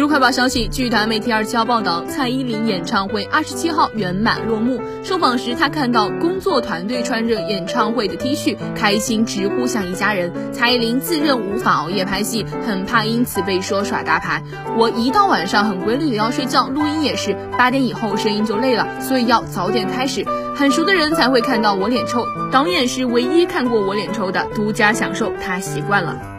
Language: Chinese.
如快报消息，据台湾媒体二七号报道，蔡依林演唱会二十七号圆满落幕。受访时，她看到工作团队穿着演唱会的 T 恤，开心直呼像一家人。蔡依林自认无法熬夜拍戏，很怕因此被说耍大牌。我一到晚上很规律的要睡觉，录音也是八点以后声音就累了，所以要早点开始。很熟的人才会看到我脸臭，导演是唯一看过我脸臭的，独家享受，他习惯了。